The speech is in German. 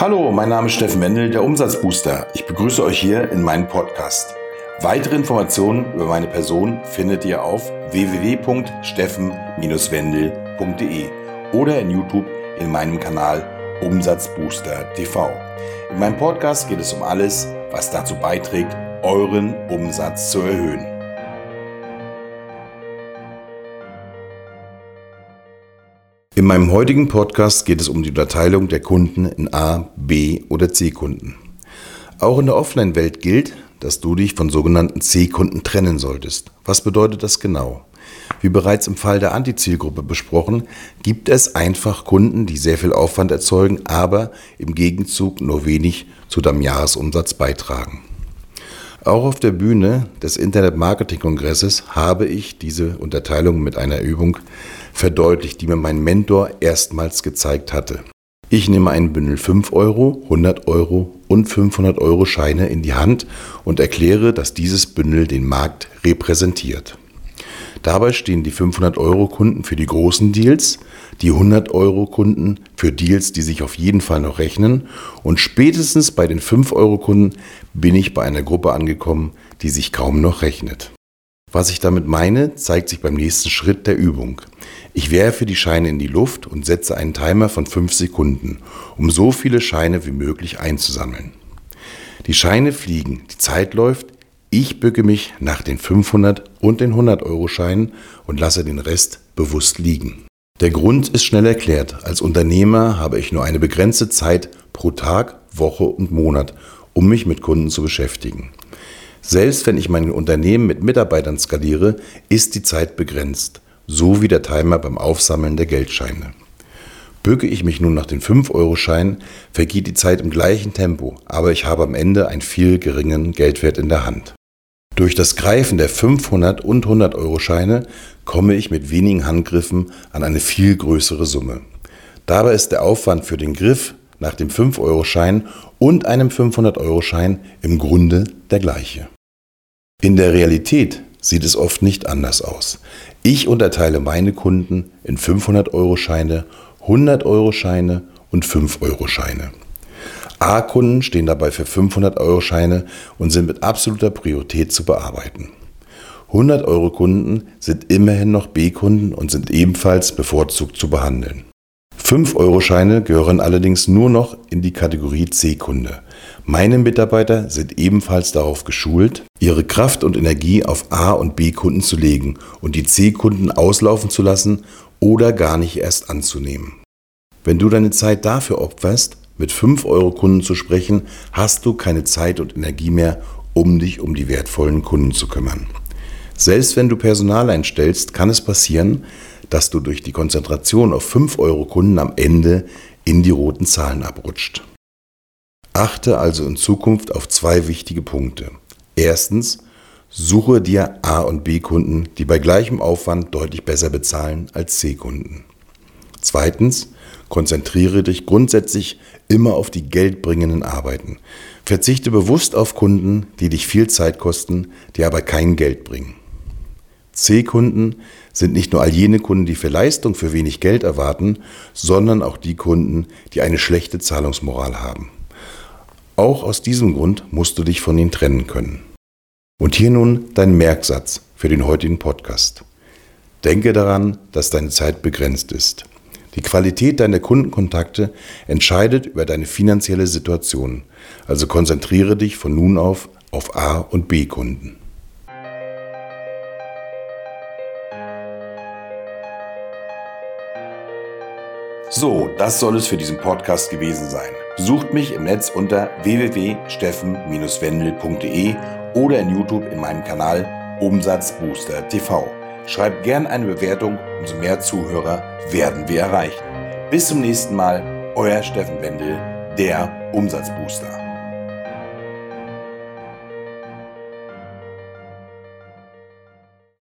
Hallo, mein Name ist Steffen Wendel, der Umsatzbooster. Ich begrüße euch hier in meinem Podcast. Weitere Informationen über meine Person findet ihr auf www.steffen-wendel.de oder in YouTube in meinem Kanal Umsatzbooster TV. In meinem Podcast geht es um alles, was dazu beiträgt, euren Umsatz zu erhöhen. In meinem heutigen Podcast geht es um die Unterteilung der Kunden in A, B oder C-Kunden. Auch in der Offline-Welt gilt, dass du dich von sogenannten C-Kunden trennen solltest. Was bedeutet das genau? Wie bereits im Fall der Antizielgruppe besprochen, gibt es einfach Kunden, die sehr viel Aufwand erzeugen, aber im Gegenzug nur wenig zu deinem Jahresumsatz beitragen. Auch auf der Bühne des Internet Marketing Kongresses habe ich diese Unterteilung mit einer Übung verdeutlicht, die mir mein Mentor erstmals gezeigt hatte. Ich nehme ein Bündel 5 Euro, 100 Euro und 500 Euro Scheine in die Hand und erkläre, dass dieses Bündel den Markt repräsentiert. Dabei stehen die 500 Euro Kunden für die großen Deals, die 100 Euro Kunden für Deals, die sich auf jeden Fall noch rechnen und spätestens bei den 5 Euro Kunden bin ich bei einer Gruppe angekommen, die sich kaum noch rechnet. Was ich damit meine, zeigt sich beim nächsten Schritt der Übung. Ich werfe die Scheine in die Luft und setze einen Timer von 5 Sekunden, um so viele Scheine wie möglich einzusammeln. Die Scheine fliegen, die Zeit läuft, ich bücke mich nach den 500 und den 100 Euro Scheinen und lasse den Rest bewusst liegen. Der Grund ist schnell erklärt. Als Unternehmer habe ich nur eine begrenzte Zeit pro Tag, Woche und Monat, um mich mit Kunden zu beschäftigen. Selbst wenn ich mein Unternehmen mit Mitarbeitern skaliere, ist die Zeit begrenzt, so wie der Timer beim Aufsammeln der Geldscheine. Bücke ich mich nun nach den 5-Euro-Schein, vergeht die Zeit im gleichen Tempo, aber ich habe am Ende einen viel geringen Geldwert in der Hand. Durch das Greifen der 500 und 100 Euro Scheine komme ich mit wenigen Handgriffen an eine viel größere Summe. Dabei ist der Aufwand für den Griff nach dem 5 Euro Schein und einem 500 Euro Schein im Grunde der gleiche. In der Realität sieht es oft nicht anders aus. Ich unterteile meine Kunden in 500 Euro Scheine, 100 Euro Scheine und 5 Euro Scheine. A-Kunden stehen dabei für 500-Euro-Scheine und sind mit absoluter Priorität zu bearbeiten. 100-Euro-Kunden sind immerhin noch B-Kunden und sind ebenfalls bevorzugt zu behandeln. 5-Euro-Scheine gehören allerdings nur noch in die Kategorie C-Kunde. Meine Mitarbeiter sind ebenfalls darauf geschult, ihre Kraft und Energie auf A- und B-Kunden zu legen und die C-Kunden auslaufen zu lassen oder gar nicht erst anzunehmen. Wenn du deine Zeit dafür opferst, mit 5-Euro-Kunden zu sprechen, hast du keine Zeit und Energie mehr, um dich um die wertvollen Kunden zu kümmern. Selbst wenn du Personal einstellst, kann es passieren, dass du durch die Konzentration auf 5-Euro-Kunden am Ende in die roten Zahlen abrutscht. Achte also in Zukunft auf zwei wichtige Punkte. Erstens, suche dir A- und B-Kunden, die bei gleichem Aufwand deutlich besser bezahlen als C-Kunden. Zweitens, konzentriere dich grundsätzlich immer auf die geldbringenden Arbeiten. Verzichte bewusst auf Kunden, die dich viel Zeit kosten, die aber kein Geld bringen. C-Kunden sind nicht nur all jene Kunden, die für Leistung für wenig Geld erwarten, sondern auch die Kunden, die eine schlechte Zahlungsmoral haben. Auch aus diesem Grund musst du dich von ihnen trennen können. Und hier nun dein Merksatz für den heutigen Podcast. Denke daran, dass deine Zeit begrenzt ist. Die Qualität deiner Kundenkontakte entscheidet über deine finanzielle Situation. Also konzentriere dich von nun auf auf A- und B-Kunden. So, das soll es für diesen Podcast gewesen sein. Besucht mich im Netz unter www.steffen-wendel.de oder in YouTube in meinem Kanal Umsatzbooster TV. Schreibt gern eine Bewertung, umso mehr Zuhörer werden wir erreichen. Bis zum nächsten Mal, euer Steffen Wendel, der Umsatzbooster.